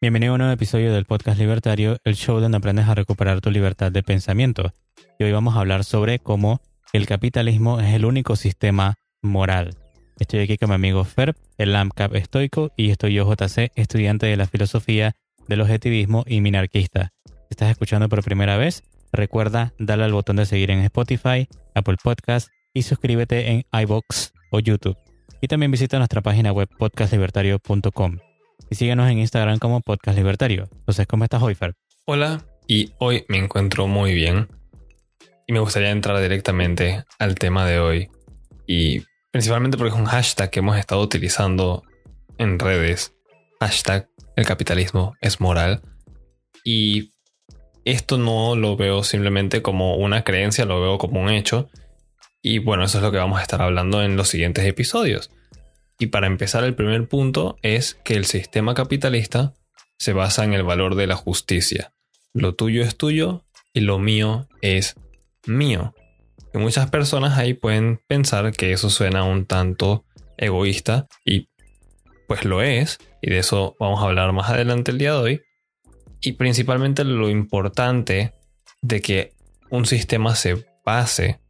Bienvenido a un nuevo episodio del podcast libertario, el show donde aprendes a recuperar tu libertad de pensamiento. Y hoy vamos a hablar sobre cómo el capitalismo es el único sistema moral. Estoy aquí con mi amigo Ferb, el AMCAP estoico, y estoy yo, JC, estudiante de la filosofía del objetivismo y minarquista. Si estás escuchando por primera vez, recuerda darle al botón de seguir en Spotify, Apple Podcast y suscríbete en iBox o YouTube. Y también visita nuestra página web podcastlibertario.com. Y síguenos en Instagram como Podcast Libertario. Entonces, ¿cómo estás hoy, Fer? Hola, y hoy me encuentro muy bien. Y me gustaría entrar directamente al tema de hoy. Y principalmente porque es un hashtag que hemos estado utilizando en redes. Hashtag el capitalismo es moral. Y esto no lo veo simplemente como una creencia, lo veo como un hecho. Y bueno, eso es lo que vamos a estar hablando en los siguientes episodios. Y para empezar, el primer punto es que el sistema capitalista se basa en el valor de la justicia. Lo tuyo es tuyo y lo mío es mío. Y muchas personas ahí pueden pensar que eso suena un tanto egoísta y pues lo es, y de eso vamos a hablar más adelante el día de hoy. Y principalmente lo importante de que un sistema se base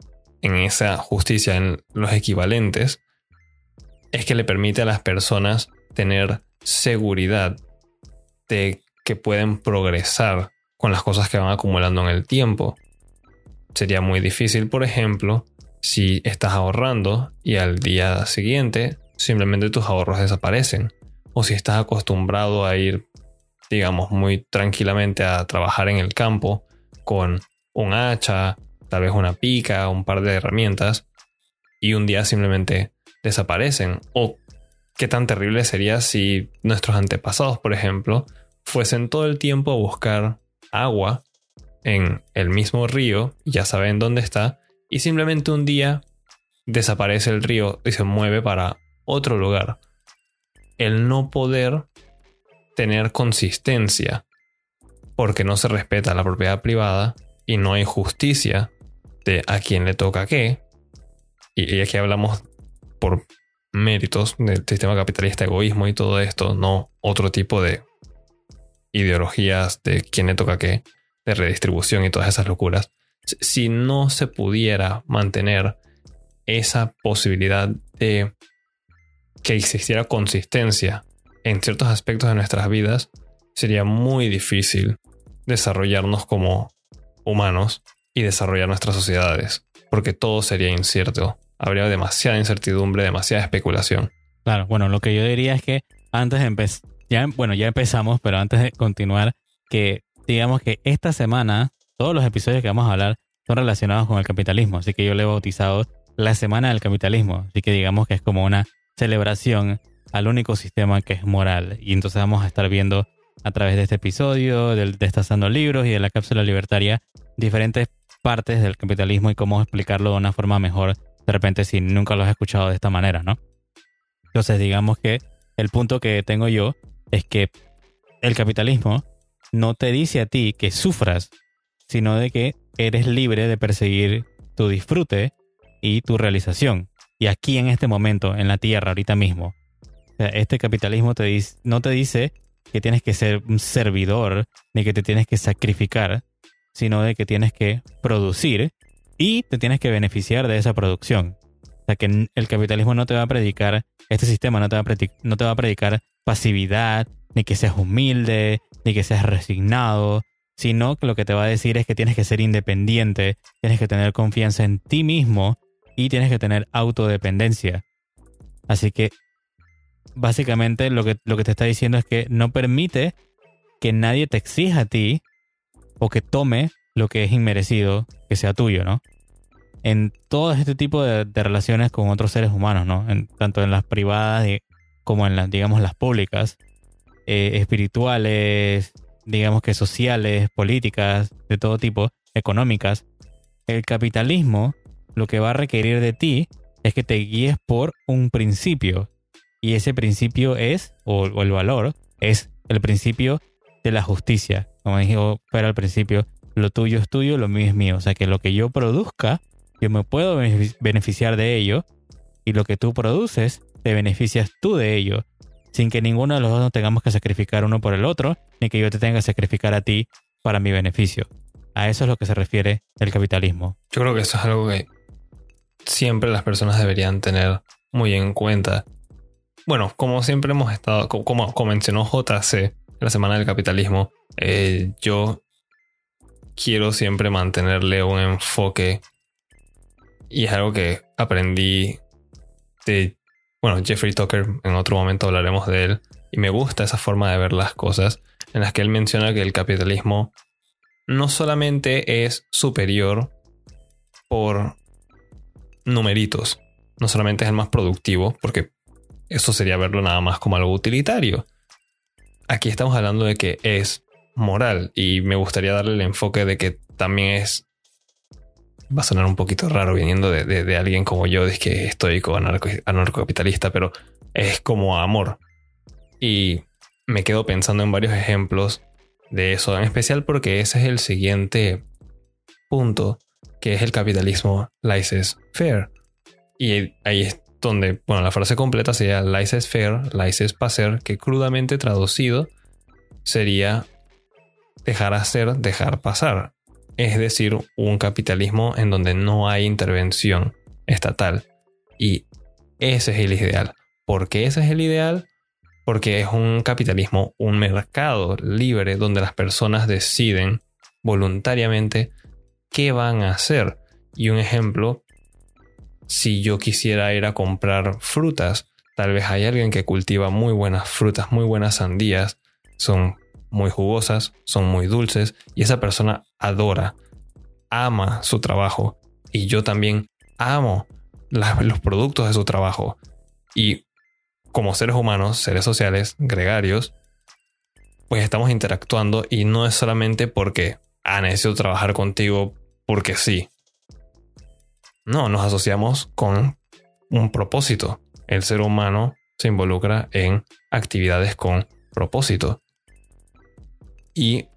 en esa justicia, en los equivalentes, es que le permite a las personas tener seguridad de que pueden progresar con las cosas que van acumulando en el tiempo. Sería muy difícil, por ejemplo, si estás ahorrando y al día siguiente simplemente tus ahorros desaparecen. O si estás acostumbrado a ir, digamos, muy tranquilamente a trabajar en el campo con un hacha, tal vez una pica, un par de herramientas, y un día simplemente desaparecen. O qué tan terrible sería si nuestros antepasados, por ejemplo, fuesen todo el tiempo a buscar agua en el mismo río, ya saben dónde está, y simplemente un día desaparece el río y se mueve para otro lugar. El no poder tener consistencia porque no se respeta la propiedad privada y no hay justicia de a quién le toca qué. Y, aquí hablamos por méritos del sistema capitalista, egoísmo y todo esto, no otro tipo de ideologías de quién le toca qué, de redistribución y todas esas locuras. Si no se pudiera mantener esa posibilidad de que existiera consistencia en ciertos aspectos de nuestras vidas, sería muy difícil desarrollarnos como humanos y desarrollar nuestras sociedades, porque todo sería incierto habría demasiada incertidumbre, demasiada especulación. Claro, bueno, lo que yo diría es que antes de empezar, bueno, ya empezamos, pero antes de continuar, que digamos que esta semana todos los episodios que vamos a hablar son relacionados con el capitalismo, así que yo le he bautizado la semana del capitalismo, así que digamos que es como una celebración al único sistema que es moral. Y entonces vamos a estar viendo a través de este episodio, del Destazando Libros y de la cápsula libertaria, diferentes partes del capitalismo y cómo explicarlo de una forma mejor de repente si nunca lo has escuchado de esta manera, ¿no? Entonces digamos que el punto que tengo yo es que el capitalismo no te dice a ti que sufras, sino de que eres libre de perseguir tu disfrute y tu realización. Y aquí en este momento, en la Tierra, ahorita mismo, este capitalismo te dice, no te dice que tienes que ser un servidor ni que te tienes que sacrificar, sino de que tienes que producir y te tienes que beneficiar de esa producción. O sea, que el capitalismo no te va a predicar, este sistema no te va a predicar, no te va a predicar pasividad, ni que seas humilde, ni que seas resignado, sino que lo que te va a decir es que tienes que ser independiente, tienes que tener confianza en ti mismo y tienes que tener autodependencia. Así que básicamente lo que, lo que te está diciendo es que no permite que nadie te exija a ti o que tome lo que es inmerecido que sea tuyo, ¿no? En todo este tipo de, relaciones con otros seres humanos, ¿no? tanto en las privadas como en las, digamos, las públicas, eh, espirituales, digamos que sociales, políticas, de todo tipo, económicas, el capitalismo lo que va a requerir de ti es que te guíes por un principio. Y ese principio es, o, el valor, es el principio de la justicia. Como dijo Pero al principio, lo tuyo es tuyo, lo mío es mío. O sea que lo que yo produzca, yo me puedo beneficiar de ello y lo que tú produces, te beneficias tú de ello. sin que ninguno de los dos nos tengamos que sacrificar uno por el otro, ni que yo te tenga que sacrificar a ti para mi beneficio. A eso es lo que se refiere el capitalismo. Yo creo que eso es algo que siempre las personas deberían tener muy en cuenta. Bueno, como siempre hemos estado, como, como mencionó JC la Semana del Capitalismo, eh, yo quiero siempre mantenerle un enfoque y es algo que aprendí de, bueno, Jeffrey Tucker, en otro momento hablaremos de él, y me gusta esa forma de ver las cosas, en las que él menciona que el capitalismo no solamente es superior por numeritos, no solamente es el más productivo, porque eso sería verlo nada más como algo utilitario. Aquí estamos hablando de que es moral y me gustaría darle el enfoque de que también es va a sonar un poquito raro viniendo de, alguien como yo, de que estoy con anarcocapitalista, pero es como amor. Y me quedo pensando en varios ejemplos de eso, en especial porque ese es el siguiente punto, que es el capitalismo laissez-faire. Y ahí es donde, bueno, la frase completa sería laissez-faire, laissez-passer, que crudamente traducido sería dejar hacer, dejar pasar es decir, un capitalismo en donde no hay intervención estatal. Y ese es el ideal. ¿Por qué ese es el ideal? Porque es un capitalismo, un mercado libre donde las personas deciden voluntariamente qué van a hacer. Y un ejemplo, si yo quisiera ir a comprar frutas, tal vez hay alguien que cultiva muy buenas frutas, muy buenas sandías, son muy jugosas, son muy dulces y esa persona adora, ama su trabajo y yo también amo los productos de su trabajo. Y como seres humanos, seres sociales, gregarios, pues estamos interactuando y no es solamente porque, ah, necesito trabajar contigo porque sí. No, nos asociamos con un propósito. El ser humano se involucra en actividades con propósito. Y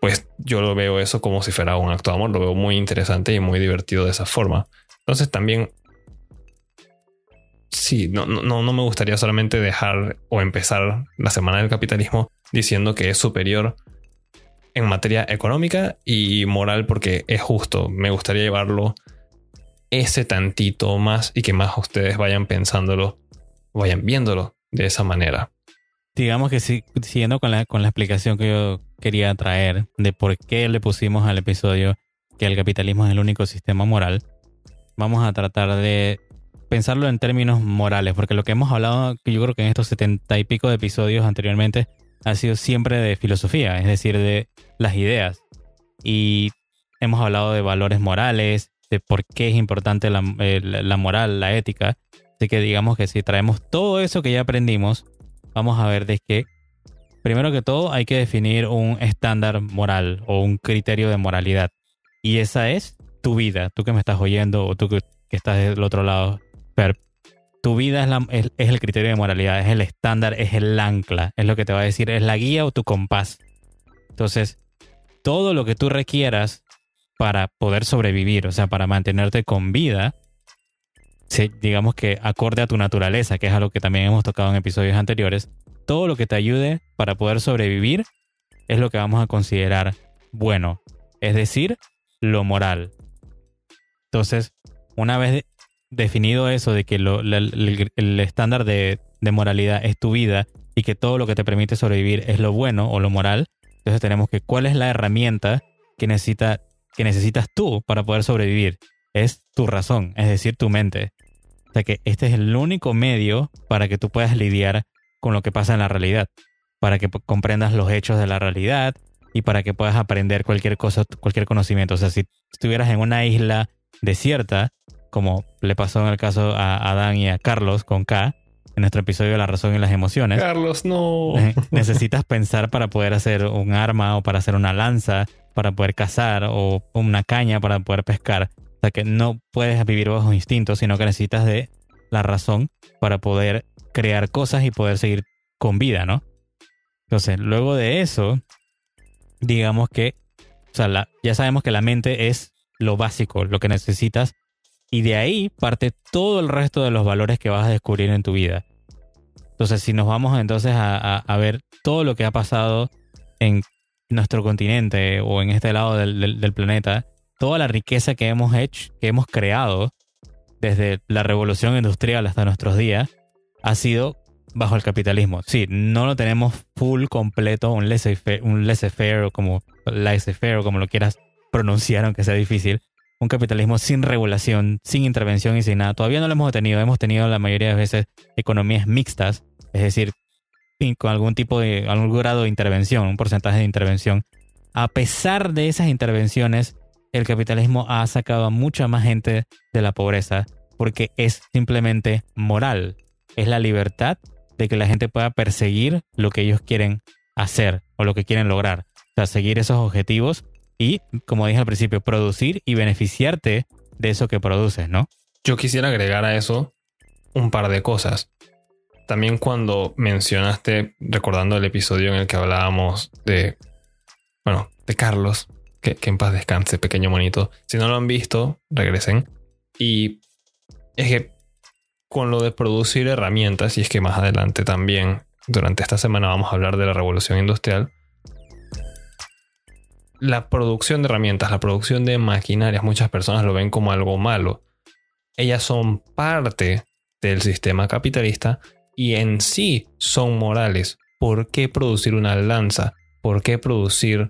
pues yo lo veo eso como si fuera un acto de amor, lo veo muy interesante y muy divertido de esa forma. Entonces también, sí, no, no, no me gustaría solamente dejar o empezar la semana del capitalismo diciendo que es superior en materia económica y moral porque es justo. Me gustaría llevarlo ese tantito más y que más ustedes vayan pensándolo, vayan viéndolo de esa manera digamos que sí, siguiendo con la, con la explicación que yo quería traer de por qué le pusimos al episodio que el capitalismo es el único sistema moral, vamos a tratar de pensarlo en términos morales, porque lo que hemos hablado, yo creo que en estos setenta y pico de episodios anteriormente, ha sido siempre de filosofía, es decir, de las ideas. Y hemos hablado de valores morales, de por qué es importante la, la moral, la ética. Así que digamos que si traemos todo eso que ya aprendimos vamos a ver de que, primero que todo, hay que definir un estándar moral o un criterio de moralidad. Y esa es tu vida, tú que me estás oyendo o tú que, estás del otro lado, tu vida es, el criterio de moralidad, es el estándar, es el ancla, es lo que te va a decir, es la guía o tu compás. Entonces, todo lo que tú requieras para poder sobrevivir, o sea, para mantenerte con vida, digamos que acorde a tu naturaleza, que es algo que también hemos tocado en episodios anteriores, todo lo que te ayude para poder sobrevivir es lo que vamos a considerar bueno, es decir, lo moral. Entonces, una vez definido eso de que el, estándar de, moralidad es tu vida y que todo lo que te permite sobrevivir es lo bueno o lo moral, entonces tenemos que cuál es la herramienta que, que necesitas tú para poder sobrevivir. Es tu razón, es decir, tu mente. O sea que este es el único medio para que tú puedas lidiar con lo que pasa en la realidad, para que comprendas los hechos de la realidad y para que puedas aprender cualquier cosa, cualquier conocimiento. O sea, si estuvieras en una isla desierta, como le pasó en el caso a Adán y a Carlos con K, en nuestro episodio de la razón y las emociones. Carlos, no. Necesitas pensar para poder hacer un arma o para hacer una lanza, para poder cazar o una caña para poder pescar. O sea que no puedes vivir bajo instinto, sino que necesitas de la razón para poder crear cosas y poder seguir con vida, ¿no? Entonces, luego de eso, digamos que, o sea, ya sabemos que la mente es lo básico, lo que necesitas, y de ahí parte todo el resto de los valores que vas a descubrir en tu vida. Entonces, si nos vamos entonces a, ver todo lo que ha pasado en nuestro continente o en este lado del, planeta, toda la riqueza que hemos hecho, que hemos creado desde la revolución industrial hasta nuestros días, ha sido bajo el capitalismo. Sí, no lo tenemos full completo, un laissez-faire, un laissez o como laissez-faire como lo quieras pronunciar, aunque sea difícil. Un capitalismo sin regulación, sin intervención y sin nada. Todavía no lo hemos tenido. Hemos tenido la mayoría de veces economías mixtas, es decir, con algún tipo de, algún grado de intervención, un porcentaje de intervención. A pesar de esas intervenciones, el capitalismo ha sacado a mucha más gente de la pobreza porque es simplemente moral. Es la libertad de que la gente pueda perseguir lo que ellos quieren hacer o lo que quieren lograr. O sea, seguir esos objetivos y, como dije al principio, producir y beneficiarte de eso que produces, ¿no? Yo quisiera agregar a eso un par de cosas. También cuando mencionaste, recordando el episodio en el que hablábamos de, bueno, de Carlos, que, que en paz descanse, pequeño monito. Si no lo han visto, regresen. Y es que con lo de producir herramientas, y es que más adelante también, durante esta semana vamos a hablar de la revolución industrial, la producción de herramientas, la producción de maquinarias, muchas personas lo ven como algo malo. Ellas son parte del sistema capitalista y en sí son morales. ¿Por qué producir una lanza? ¿Por qué producir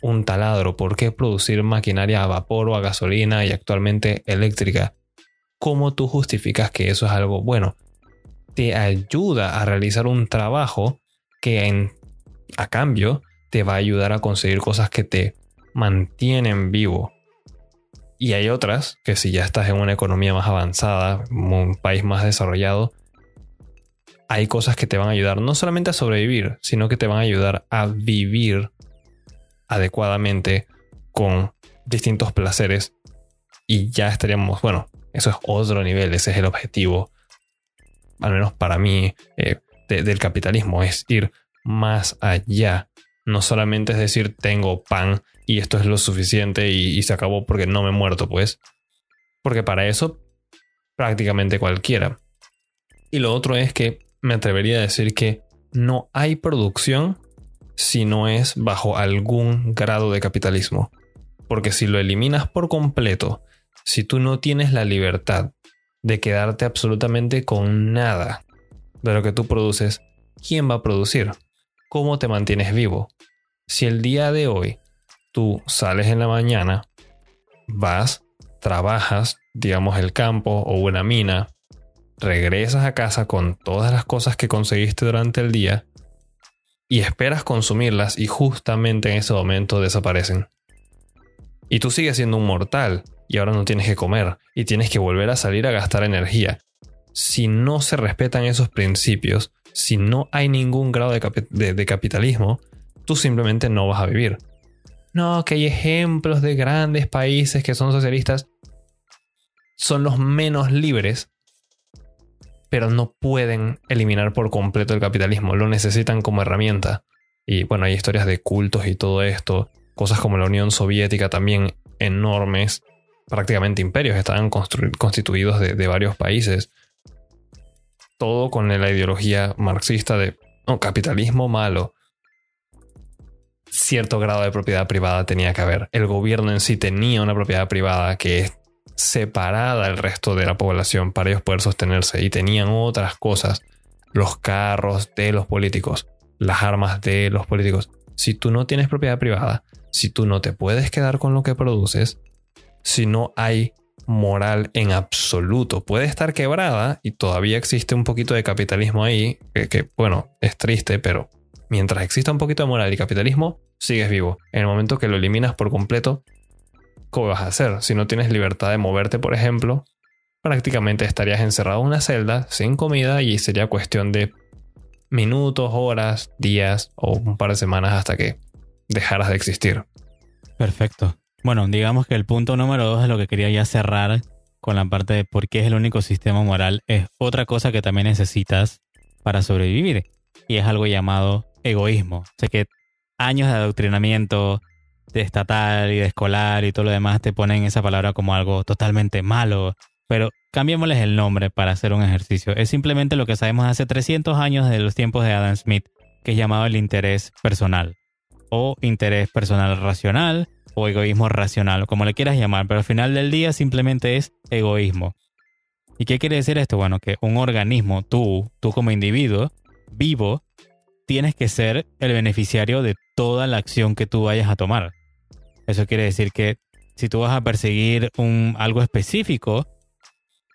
un taladro? ¿Por qué producir maquinaria a vapor o a gasolina y actualmente eléctrica? ¿Cómo tú justificas que eso es algo bueno? Te ayuda a realizar un trabajo que en, a cambio te va a ayudar a conseguir cosas que te mantienen vivo. Y hay otras que si ya estás en una economía más avanzada, un país más desarrollado, hay cosas que te van a ayudar no solamente a sobrevivir, sino que te van a ayudar a vivir adecuadamente con distintos placeres y ya estaríamos, bueno, eso es otro nivel, ese es el objetivo, al menos para mí, eh, del capitalismo, es ir más allá. No solamente es decir, tengo pan y esto es lo suficiente y, y se acabó porque no me he muerto, pues. Porque para eso, prácticamente cualquiera. Y lo otro es que me atrevería a decir que no hay producción si no es bajo algún grado de capitalismo. Porque si lo eliminas por completo si tú no tienes la libertad de quedarte absolutamente con nada de lo que tú produces, ¿quién va a producir? ¿Cómo te mantienes vivo? Si el día de hoy tú sales en la mañana, vas, trabajas, digamos el campo o una mina, regresas a casa con todas las cosas que conseguiste durante el día y esperas consumirlas y justamente en ese momento desaparecen. Y tú sigues siendo un mortal y ahora no tienes que comer y tienes que volver a salir a gastar energía. Si no se respetan esos principios, si no hay ningún grado de, capitalismo, tú simplemente no vas a vivir. No, que hay ejemplos de grandes países que son socialistas. Son los menos libres, pero no pueden eliminar por completo el capitalismo. Lo necesitan como herramienta. Y bueno, hay historias de cultos y todo esto. Cosas como la Unión Soviética también enormes prácticamente imperios, estaban constituidos de, varios países. Todo con la ideología marxista de capitalismo malo. Cierto grado de propiedad privada tenía que haber. El gobierno en sí tenía una propiedad privada que es separada del resto de la población para ellos poder sostenerse y tenían otras cosas. Los carros de los políticos, las armas de los políticos. Si tú no tienes propiedad privada, si tú no te puedes quedar con lo que produces, si no hay moral en absoluto. Puede estar quebrada y todavía existe un poquito de capitalismo ahí, que, bueno, es triste, pero mientras exista un poquito de moral y capitalismo, sigues vivo. En el momento que lo eliminas por completo, ¿cómo vas a hacer? Si no tienes libertad de moverte, por ejemplo, prácticamente estarías encerrado en una celda sin comida y sería cuestión de minutos, horas, días o un par de semanas hasta que dejaras de existir. Perfecto. Bueno, digamos que el punto número dos es lo que quería ya cerrar con la parte de por qué es el único sistema moral. Es otra cosa que también necesitas para sobrevivir. Y es algo llamado egoísmo. Sé que años de adoctrinamiento de estatal y de escolar y todo lo demás te ponen esa palabra como algo totalmente malo. Pero cambiémosles el nombre para hacer un ejercicio. Es simplemente lo que sabemos hace 300 años de los tiempos de Adam Smith, que es llamado el interés personal. O interés personal racional, o egoísmo racional, como le quieras llamar, pero al final del día simplemente es egoísmo. ¿Y qué quiere decir esto? Bueno, que un organismo, tú, tú como individuo vivo, tienes que ser el beneficiario de toda la acción que tú vayas a tomar. Eso quiere decir que si tú vas a perseguir un, algo específico,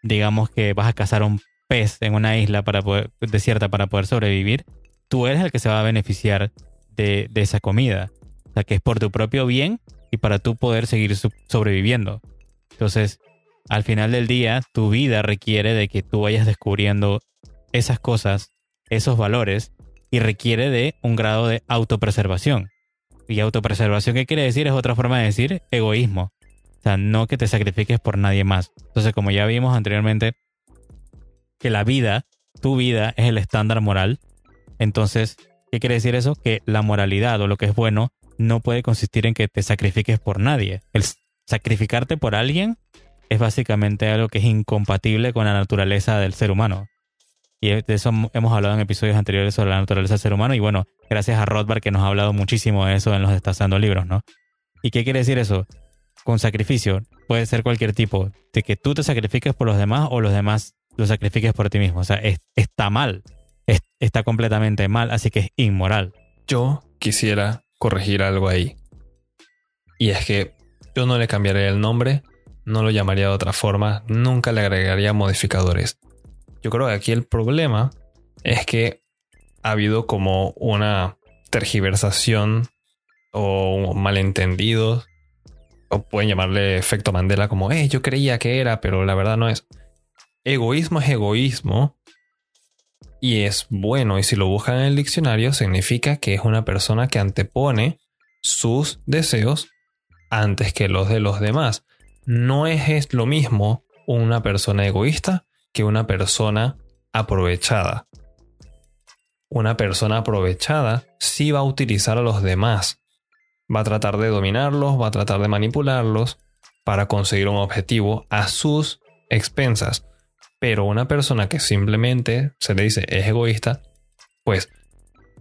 digamos que vas a cazar un pez en una isla para desierta para poder sobrevivir, tú eres el que se va a beneficiar de, de esa comida. O sea, que es por tu propio bien y para tú poder seguir sobreviviendo. Entonces, al final del día, tu vida requiere de que tú vayas descubriendo esas cosas, esos valores, y requiere de un grado de autopreservación. Y autopreservación, ¿qué quiere decir? Es otra forma de decir egoísmo. O sea, no que te sacrifiques por nadie más. Entonces, como ya vimos anteriormente, que la vida, tu vida, es el estándar moral. Entonces, ¿qué quiere decir eso? Que la moralidad o lo que es bueno no puede consistir en que te sacrifiques por nadie. El sacrificarte por alguien es básicamente algo que es incompatible con la naturaleza del ser humano. Y de eso hemos hablado en episodios anteriores sobre la naturaleza del ser humano. Y bueno, gracias a Rothbard que nos ha hablado muchísimo de eso en los Destazando Libros, ¿no? ¿Y qué quiere decir eso? Con sacrificio puede ser cualquier tipo, de que tú te sacrifiques por los demás o los demás lo sacrifiques por ti mismo. O sea, está mal, está completamente mal, así que es inmoral. Yo quisiera corregir algo ahí. Y es que yo no le cambiaría el nombre, no lo llamaría de otra forma, nunca le agregaría modificadores. Yo creo que aquí el problema es que ha habido como una tergiversación o malentendidos, o pueden llamarle efecto Mandela como, eh, yo creía que era, pero la verdad no es. Egoísmo es egoísmo y es bueno y si lo buscan en el diccionario significa que es una persona que antepone sus deseos antes que los de los demás. No es, lo mismo una persona egoísta que una persona aprovechada. Una persona aprovechada sí va a utilizar a los demás. Va a tratar de dominarlos, va a tratar de manipularlos para conseguir un objetivo a sus expensas. Pero una persona que simplemente se le dice es egoísta, pues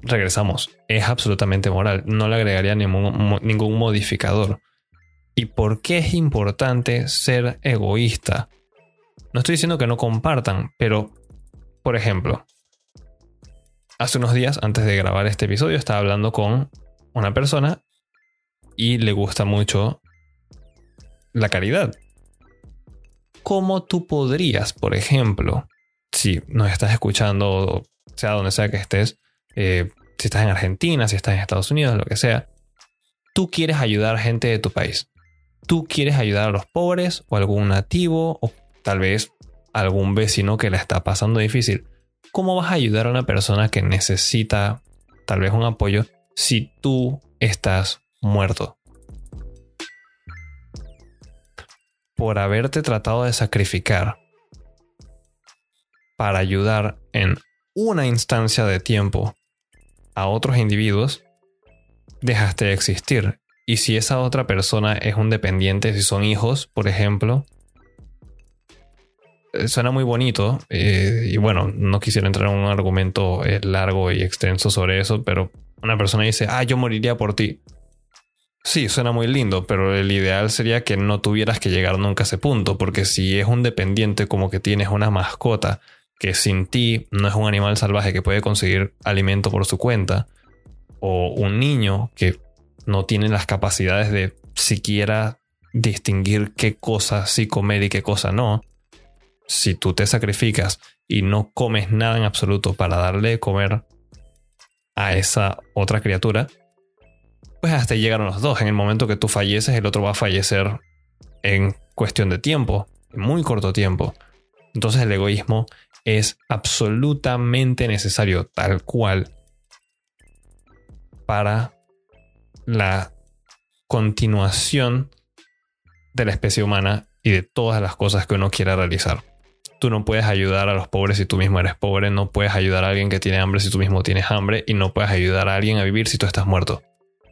regresamos, es absolutamente moral, no le agregaría ningún, ningún modificador. ¿Y por qué es importante ser egoísta? No estoy diciendo que no compartan, pero, por ejemplo, hace unos días, antes de grabar este episodio, estaba hablando con una persona y le gusta mucho la caridad. ¿Cómo tú podrías, por ejemplo, si nos estás escuchando, sea donde sea que estés, eh, si estás en Argentina, si estás en Estados Unidos, lo que sea, tú quieres ayudar a gente de tu país. Tú quieres ayudar a los pobres o algún nativo o tal vez algún vecino que le está pasando difícil. ¿Cómo vas a ayudar a una persona que necesita tal vez un apoyo si tú estás muerto? Por haberte tratado de sacrificar para ayudar en una instancia de tiempo a otros individuos, dejaste de existir. Y si esa otra persona es un dependiente, si son hijos, por ejemplo, eh, suena muy bonito. Eh, y bueno, no quisiera entrar en un argumento eh, largo y extenso sobre eso, pero una persona dice, ah, yo moriría por ti. Sí, suena muy lindo, pero el ideal sería que no tuvieras que llegar nunca a ese punto, porque si es un dependiente como que tienes una mascota que sin ti no es un animal salvaje que puede conseguir alimento por su cuenta, o un niño que no tiene las capacidades de siquiera distinguir qué cosa sí comer y qué cosa no, si tú te sacrificas y no comes nada en absoluto para darle de comer a esa otra criatura, pues hasta ahí llegaron los dos. En el momento que tú falleces, el otro va a fallecer en cuestión de tiempo, en muy corto tiempo. Entonces el egoísmo es absolutamente necesario, tal cual, para la continuación de la especie humana y de todas las cosas que uno quiera realizar. Tú no puedes ayudar a los pobres si tú mismo eres pobre, no puedes ayudar a alguien que tiene hambre si tú mismo tienes hambre y no puedes ayudar a alguien a vivir si tú estás muerto.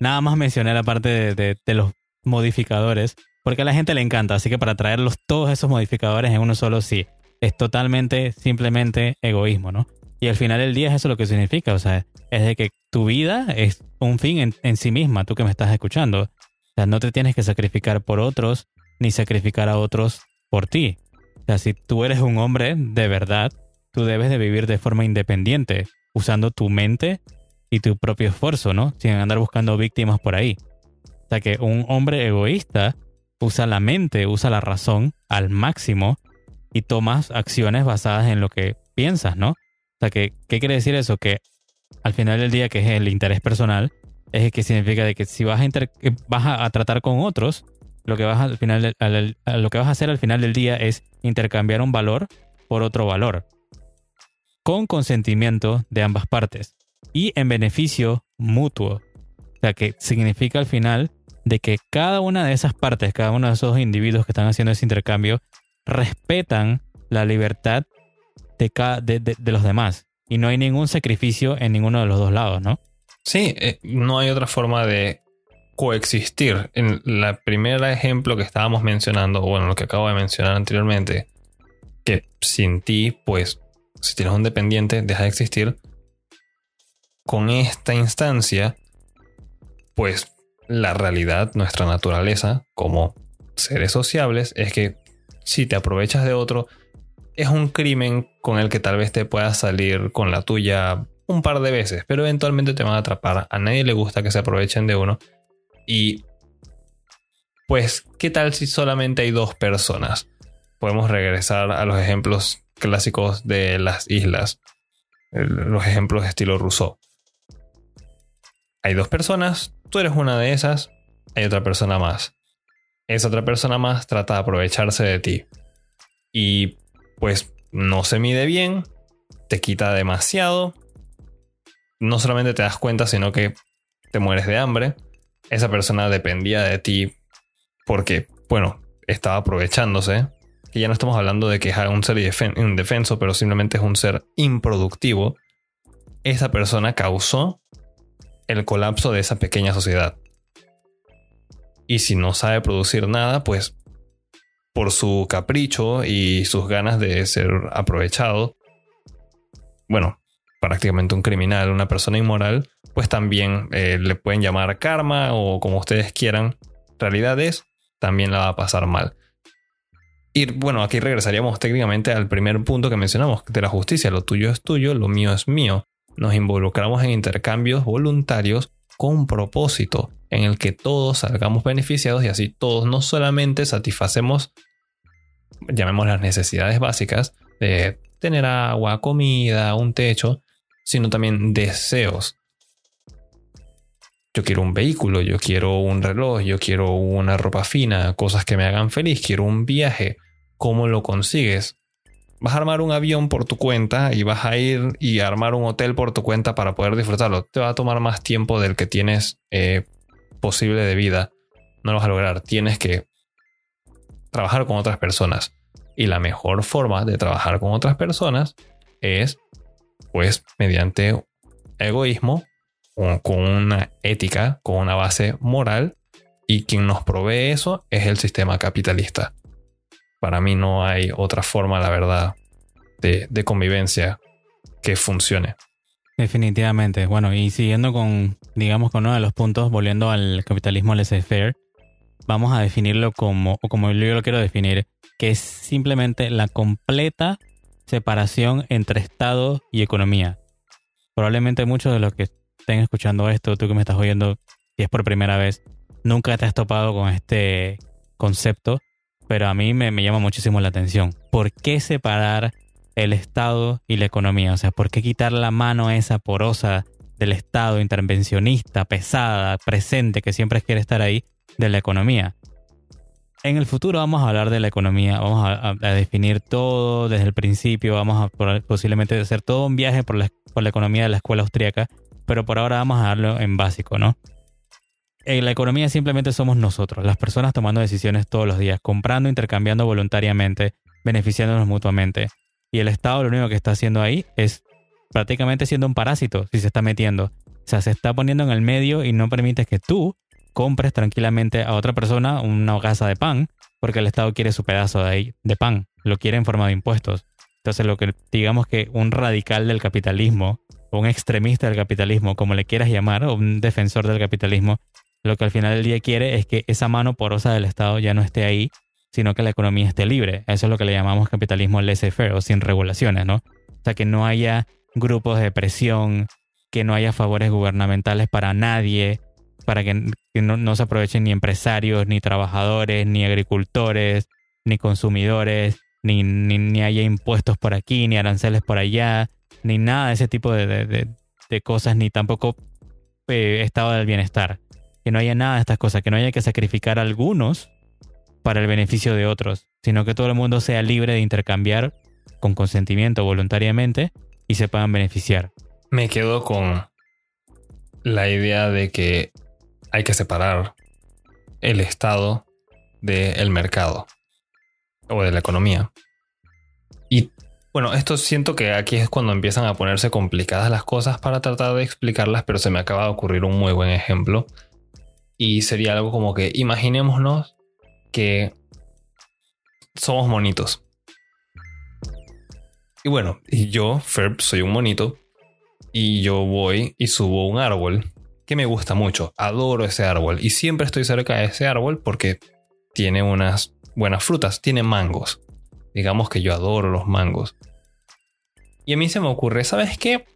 Nada más mencioné la parte de, los modificadores, porque a la gente le encanta, así que para traerlos todos esos modificadores en uno solo, sí. es totalmente, simplemente egoísmo, ¿no? Y al final del día es eso lo que significa, o sea, es de que tu vida es un fin en, en sí misma, tú que me estás escuchando. O sea, no te tienes que sacrificar por otros, ni sacrificar a otros por ti. O sea, si tú eres un hombre de verdad, tú debes de vivir de forma independiente, usando tu mente y tu propio esfuerzo, ¿no? Sin andar buscando víctimas por ahí. O sea que un hombre egoísta usa la mente, usa la razón al máximo y tomas acciones basadas en lo que piensas, ¿no? O sea que, ¿qué quiere decir eso? Que al final del día, que es el interés personal, es que significa de que si vas a, vas a tratar con otros, lo que vas a hacer al final del día es intercambiar un valor por otro valor con consentimiento de ambas partes y en beneficio mutuo. O sea, que significa al final de que cada una de esas partes, cada uno de esos individuos que están haciendo ese intercambio, respetan la libertad de, cada, de, los demás. Y no hay ningún sacrificio en ninguno de los dos lados, ¿no? Sí, eh, no hay otra forma de coexistir. En el primer ejemplo que estábamos mencionando, bueno, lo que acabo de mencionar anteriormente, que sin ti, pues, si tienes un dependiente, deja de existir. Con esta instancia, pues, la realidad, nuestra naturaleza, como seres sociables, es que si te aprovechas de otro, es un crimen con el que tal vez te puedas salir con la tuya un par de veces, pero eventualmente te van a atrapar. A nadie le gusta que se aprovechen de uno y pues, ¿qué tal si solamente hay dos personas? Podemos regresar a los ejemplos clásicos de las islas, los ejemplos de estilo Rousseau. Hay dos personas, tú eres una de esas, hay otra persona más. Esa otra persona más trata de aprovecharse de ti. Y pues no se mide bien, te quita demasiado. No solamente te das cuenta, sino que te mueres de hambre esa persona dependía de ti porque, bueno, estaba aprovechándose. Que ya no estamos hablando de que es un ser indefenso, pero simplemente es un ser improductivo. Esa persona causó el colapso de esa pequeña sociedad. Y si no sabe producir nada, pues por su capricho y sus ganas de ser aprovechado, bueno, prácticamente un criminal, una persona inmoral, pues también eh, le pueden llamar karma o como ustedes quieran. Realidad es, también la va a pasar mal. Y bueno, aquí regresaríamos técnicamente al primer punto que mencionamos, de la justicia. Lo tuyo es tuyo, lo mío es mío. Nos involucramos en intercambios voluntarios con propósito en el que todos salgamos beneficiados y así todos no solamente satisfacemos, llamemos las necesidades básicas de tener agua, comida, un techo, sino también deseos. Yo quiero un vehículo, yo quiero un reloj, yo quiero una ropa fina, cosas que me hagan feliz, quiero un viaje. ¿Cómo lo consigues? Vas a armar un avión por tu cuenta y vas a ir y armar un hotel por tu cuenta para poder disfrutarlo. Te va a tomar más tiempo del que tienes eh, posible de vida. No lo vas a lograr. Tienes que trabajar con otras personas. Y la mejor forma de trabajar con otras personas es pues mediante egoísmo, con una ética, con una base moral, y quien nos provee eso es el sistema capitalista. Para mí no hay otra forma, la verdad, de, de convivencia que funcione. Definitivamente. Bueno, y siguiendo con, digamos, con uno de los puntos, volviendo al capitalismo laissez-faire, vamos a definirlo como, o como yo lo quiero definir, que es simplemente la completa separación entre Estado y economía. Probablemente muchos de los que estén escuchando esto, tú que me estás oyendo, si es por primera vez, nunca te has topado con este concepto, pero a mí me, llama muchísimo la atención. ¿Por qué separar el Estado y la economía? O sea, ¿por qué quitar la mano esa porosa del Estado intervencionista, pesada, presente, que siempre quiere estar ahí, de la economía? En el futuro vamos a hablar de la economía, vamos a, definir todo desde el principio, vamos a posiblemente hacer todo un viaje por la, por la economía de la escuela austríaca, pero por ahora vamos a darlo en básico, ¿no? En la economía simplemente somos nosotros, las personas tomando decisiones todos los días, comprando, intercambiando voluntariamente, beneficiándonos mutuamente. Y el Estado lo único que está haciendo ahí es prácticamente siendo un parásito, si se está metiendo. O sea, se está poniendo en el medio y no permite que tú compres tranquilamente a otra persona una casa de pan, porque el Estado quiere su pedazo de, ahí, de pan, lo quiere en forma de impuestos. Entonces, lo que digamos que un radical del capitalismo, o un extremista del capitalismo, como le quieras llamar, o un defensor del capitalismo, lo que al final del día quiere es que esa mano porosa del Estado ya no esté ahí, sino que la economía esté libre. Eso es lo que le llamamos capitalismo laissez-faire o sin regulaciones, ¿no? O sea, que no haya grupos de presión, que no haya favores gubernamentales para nadie, para que, no, se aprovechen ni empresarios, ni trabajadores, ni agricultores, ni consumidores, ni, ni, haya impuestos por aquí, ni aranceles por allá, ni nada de ese tipo de, cosas, ni tampoco eh, estado del bienestar. Que no haya nada de estas cosas, que no haya que sacrificar a algunos para el beneficio de otros, sino que todo el mundo sea libre de intercambiar con consentimiento voluntariamente y se puedan beneficiar. Me quedo con la idea de que hay que separar el Estado del mercado o de la economía. Y bueno, esto siento que aquí es cuando empiezan a ponerse complicadas las cosas para tratar de explicarlas, pero se me acaba de ocurrir un muy buen ejemplo. Y sería algo como que imaginémonos que somos monitos. Y bueno, yo, Ferb, soy un monito. Y yo voy y subo un árbol que me gusta mucho. Adoro ese árbol y siempre estoy cerca de ese árbol porque tiene unas buenas frutas, tiene mangos. Digamos que yo adoro los mangos. Y a mí se me ocurre, ¿sabes qué?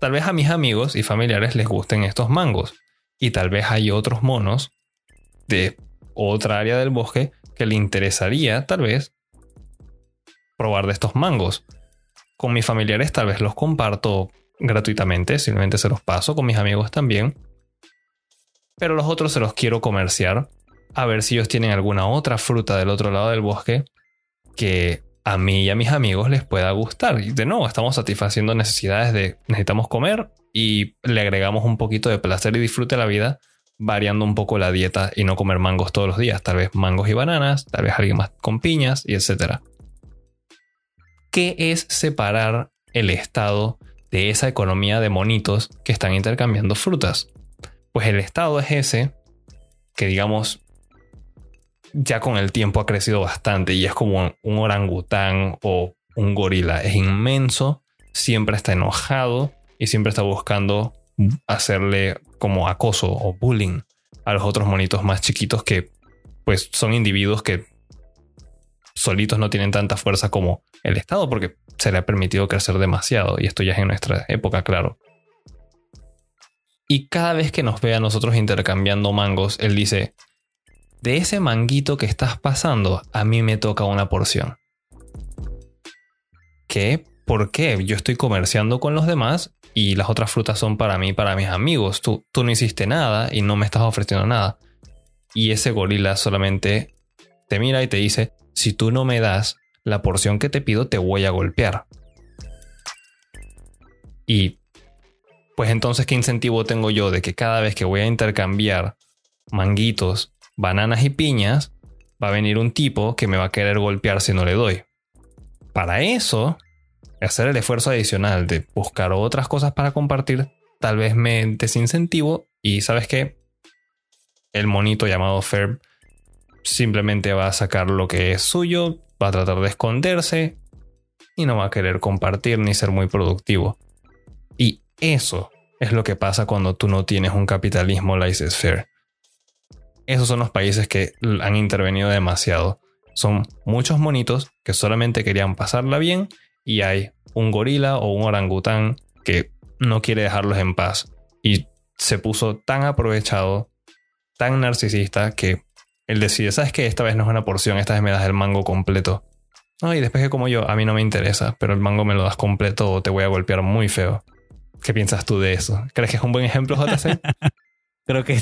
Tal vez a mis amigos y familiares les gusten estos mangos. Y tal vez hay otros monos de otra área del bosque que le interesaría, tal vez, probar de estos mangos. Con mis familiares tal vez los comparto gratuitamente, simplemente se los paso con mis amigos también. Pero los otros se los quiero comerciar a ver si ellos tienen alguna otra fruta del otro lado del bosque que a mí y a mis amigos les pueda gustar. Y de nuevo, estamos satisfaciendo necesidades de necesitamos comer y le agregamos un poquito de placer y disfrute la vida, variando un poco la dieta y no comer mangos todos los días. Tal vez mangos y bananas, tal vez alguien más con piñas y etc. ¿Qué es separar el estado de esa economía de monitos que están intercambiando frutas. Pues el estado es ese que digamos ya con el tiempo ha crecido bastante y es como un orangután o un gorila. Es inmenso, siempre está enojado y siempre está buscando hacerle como acoso o bullying a los otros monitos más chiquitos que pues son individuos que solitos no tienen tanta fuerza como el Estado porque se le ha permitido crecer demasiado y esto ya es en nuestra época, claro. Y cada vez que nos ve a nosotros intercambiando mangos, él dice, de ese manguito que estás pasando, a mí me toca una porción. ¿Qué? ¿Por qué? Yo estoy comerciando con los demás y las otras frutas son para mí, para mis amigos. Tú, tú no hiciste nada y no me estás ofreciendo nada. Y ese gorila solamente te mira y te dice, si tú no me das la porción que te pido, te voy a golpear. Y pues entonces, ¿qué incentivo tengo yo de que cada vez que voy a intercambiar manguitos, bananas y piñas, va a venir un tipo que me va a querer golpear si no le doy? Para eso, hacer el esfuerzo adicional de buscar otras cosas para compartir, tal vez me desincentivo y sabes qué, el monito llamado Ferb simplemente va a sacar lo que es suyo, va a tratar de esconderse y no va a querer compartir ni ser muy productivo. Y eso es lo que pasa cuando tú no tienes un capitalismo laissez-faire. Esos son los países que han intervenido demasiado. Son muchos monitos que solamente querían pasarla bien y hay un gorila o un orangután que no quiere dejarlos en paz. Y se puso tan aprovechado, tan narcisista que él decide, ¿sabes qué? Esta vez no es una porción, esta vez me das el mango completo. No, y después que como yo, a mí no me interesa, pero el mango me lo das completo o te voy a golpear muy feo. ¿Qué piensas tú de eso? ¿Crees que es un buen ejemplo, JC? Creo que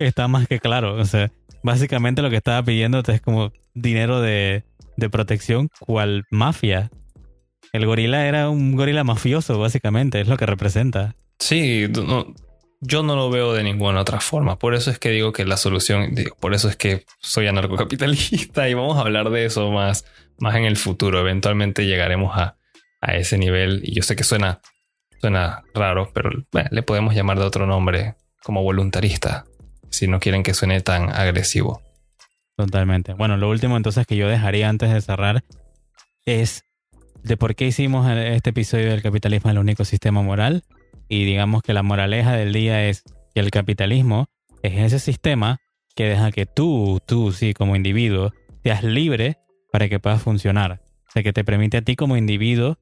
está más que claro. O sea, básicamente lo que estaba pidiéndote es como dinero de, de protección, cual mafia. El gorila era un gorila mafioso, básicamente, es lo que representa. Sí, no, yo no lo veo de ninguna otra forma. Por eso es que digo que la solución, por eso es que soy anarcocapitalista y vamos a hablar de eso más, más en el futuro. Eventualmente llegaremos a, ese nivel y yo sé que suena, suena raro, pero le podemos llamar de otro nombre como voluntarista si no quieren que suene tan agresivo. Totalmente. Bueno, lo último entonces que yo dejaría antes de cerrar es de por qué hicimos este episodio del capitalismo el único sistema moral. Y digamos que la moraleja del día es que el capitalismo es ese sistema que deja que tú, tú sí, como individuo, seas libre para que puedas funcionar. O sea, que te permite a ti como individuo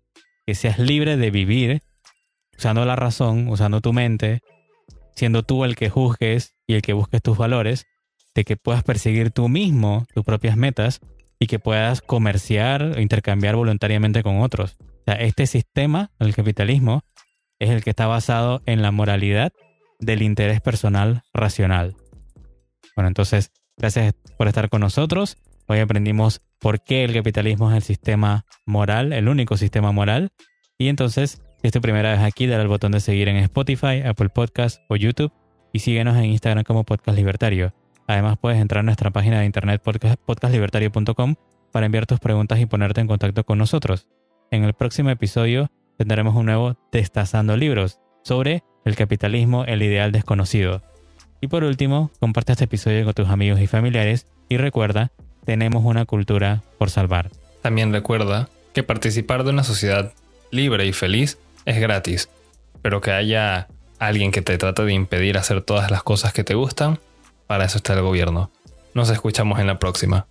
que seas libre de vivir usando la razón, usando tu mente, siendo tú el que juzgues y el que busques tus valores, de que puedas perseguir tú mismo tus propias metas y que puedas comerciar o intercambiar voluntariamente con otros. O sea, este sistema, el capitalismo, es el que está basado en la moralidad del interés personal racional. Bueno, entonces, gracias por estar con nosotros. Hoy aprendimos por qué el capitalismo es el sistema moral, el único sistema moral. Y entonces, si es tu primera vez aquí, dale al botón de seguir en Spotify, Apple Podcast o YouTube y síguenos en Instagram como Podcast Libertario. Además, puedes entrar a nuestra página de internet podcastlibertario.com para enviar tus preguntas y ponerte en contacto con nosotros. En el próximo episodio tendremos un nuevo Destazando Libros sobre el capitalismo, el ideal desconocido. Y por último, comparte este episodio con tus amigos y familiares y recuerda, tenemos una cultura por salvar. También recuerda que participar de una sociedad libre y feliz es gratis, pero que haya alguien que te trate de impedir hacer todas las cosas que te gustan, para eso está el gobierno. Nos escuchamos en la próxima.